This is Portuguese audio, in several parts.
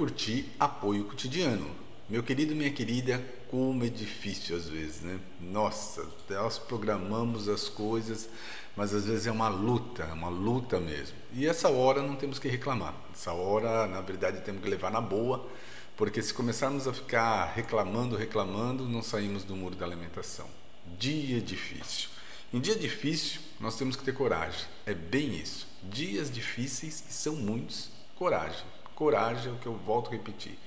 curtir apoio cotidiano. Meu querido, minha querida, como é difícil às vezes, né? Nossa, nós programamos as coisas, mas às vezes é uma luta, é uma luta mesmo. E essa hora não temos que reclamar. Essa hora, na verdade, temos que levar na boa, porque se começarmos a ficar reclamando, reclamando, não saímos do muro da alimentação. Dia difícil. Em dia difícil, nós temos que ter coragem. É bem isso. Dias difíceis, e são muitos, coragem. Coragem é o que eu volto a repetir.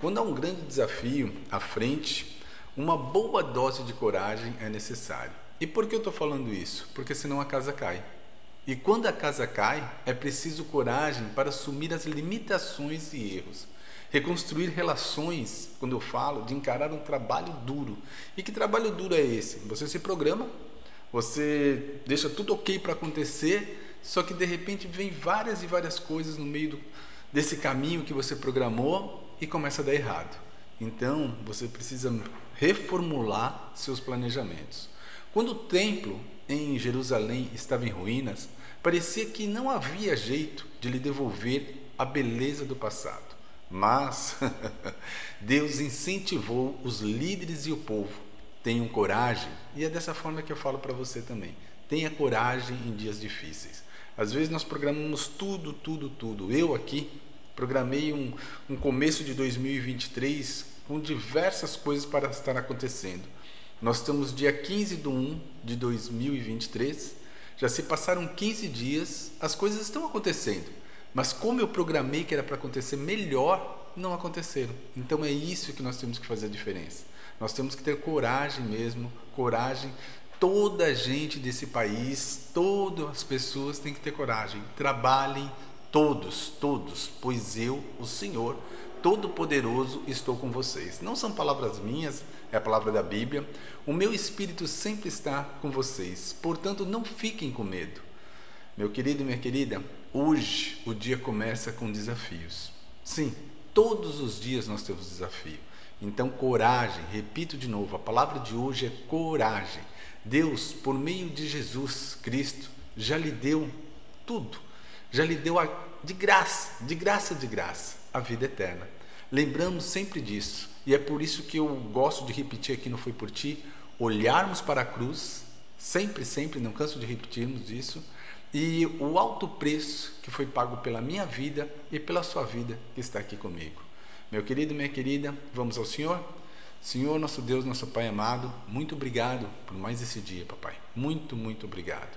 Quando há um grande desafio à frente, uma boa dose de coragem é necessária. E por que eu estou falando isso? Porque senão a casa cai. E quando a casa cai, é preciso coragem para assumir as limitações e erros. Reconstruir relações, quando eu falo, de encarar um trabalho duro. E que trabalho duro é esse? Você se programa, você deixa tudo ok para acontecer, só que de repente vem várias e várias coisas no meio do, desse caminho que você programou e começa a dar errado. Então, você precisa reformular seus planejamentos. Quando o templo em Jerusalém estava em ruínas, parecia que não havia jeito de lhe devolver a beleza do passado. Mas Deus incentivou os líderes e o povo. Tenham coragem, e é dessa forma que eu falo para você também. Tenha coragem em dias difíceis. Às vezes nós programamos tudo, tudo, tudo. Eu aqui Programei um, um começo de 2023 com diversas coisas para estar acontecendo. Nós estamos dia 15 de 1 de 2023, já se passaram 15 dias, as coisas estão acontecendo, mas como eu programei que era para acontecer melhor, não aconteceram. Então é isso que nós temos que fazer a diferença. Nós temos que ter coragem mesmo, coragem. Toda a gente desse país, todas as pessoas têm que ter coragem. Trabalhem, Todos, todos, pois eu, o Senhor, Todo-Poderoso, estou com vocês. Não são palavras minhas, é a palavra da Bíblia. O meu espírito sempre está com vocês, portanto, não fiquem com medo. Meu querido e minha querida, hoje o dia começa com desafios. Sim, todos os dias nós temos desafio. Então, coragem, repito de novo, a palavra de hoje é coragem. Deus, por meio de Jesus Cristo, já lhe deu tudo já lhe deu a, de graça, de graça, de graça, a vida eterna. Lembramos sempre disso, e é por isso que eu gosto de repetir aqui no Foi Por Ti, olharmos para a cruz, sempre, sempre, não canso de repetirmos isso, e o alto preço que foi pago pela minha vida e pela sua vida que está aqui comigo. Meu querido minha querida, vamos ao Senhor? Senhor, nosso Deus, nosso Pai amado, muito obrigado por mais esse dia, papai. Muito, muito obrigado.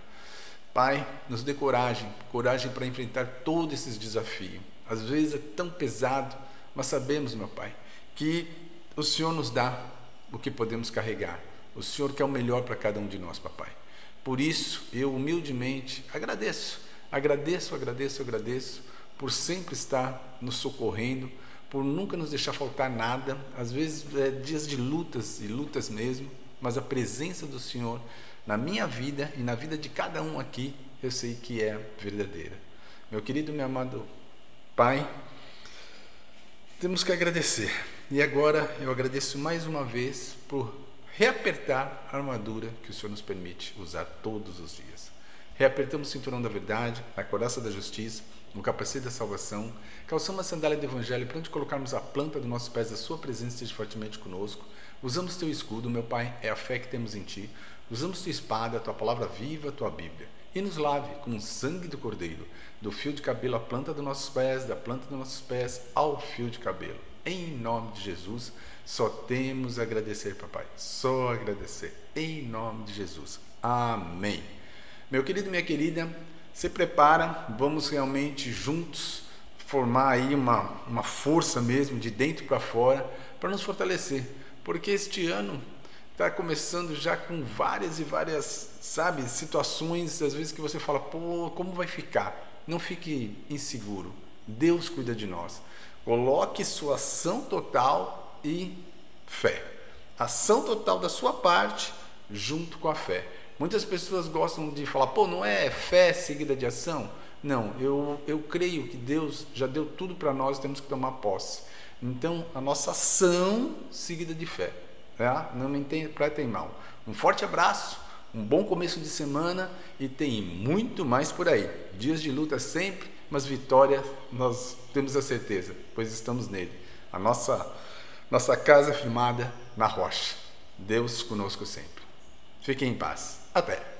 Pai, nos dê coragem, coragem para enfrentar todos esses desafios. Às vezes é tão pesado, mas sabemos, meu Pai, que o Senhor nos dá o que podemos carregar. O Senhor quer o melhor para cada um de nós, papai. Por isso, eu humildemente agradeço, agradeço, agradeço, agradeço por sempre estar nos socorrendo, por nunca nos deixar faltar nada. Às vezes é dias de lutas e lutas mesmo, mas a presença do Senhor na minha vida e na vida de cada um aqui, eu sei que é verdadeira. Meu querido, meu amado Pai, temos que agradecer. E agora eu agradeço mais uma vez por reapertar a armadura que o Senhor nos permite usar todos os dias. Reapertamos o cinturão da verdade, a coraça da justiça, o capacete da salvação, calçamos a sandália do evangelho para onde colocarmos a planta dos nossos pés, a sua presença esteja fortemente conosco. Usamos teu escudo, meu Pai, é a fé que temos em ti. Usamos tua espada, tua palavra viva, tua Bíblia, e nos lave com o sangue do Cordeiro, do fio de cabelo à planta dos nossos pés, da planta dos nossos pés ao fio de cabelo. Em nome de Jesus, só temos a agradecer, papai. Só agradecer. Em nome de Jesus. Amém. Meu querido, minha querida, se prepara, vamos realmente juntos formar aí uma, uma força mesmo de dentro para fora para nos fortalecer. Porque este ano está começando já com várias e várias, sabe, situações, às vezes que você fala, pô, como vai ficar? Não fique inseguro. Deus cuida de nós. Coloque sua ação total e fé. Ação total da sua parte junto com a fé. Muitas pessoas gostam de falar, pô, não é fé seguida de ação? Não, eu, eu creio que Deus já deu tudo para nós, temos que tomar posse. Então, a nossa ação seguida de fé. Tá? Não me interpretem mal. Um forte abraço, um bom começo de semana e tem muito mais por aí. Dias de luta sempre, mas vitória nós temos a certeza, pois estamos nele. A nossa, nossa casa é firmada na rocha. Deus conosco sempre. Fiquem em paz. Até!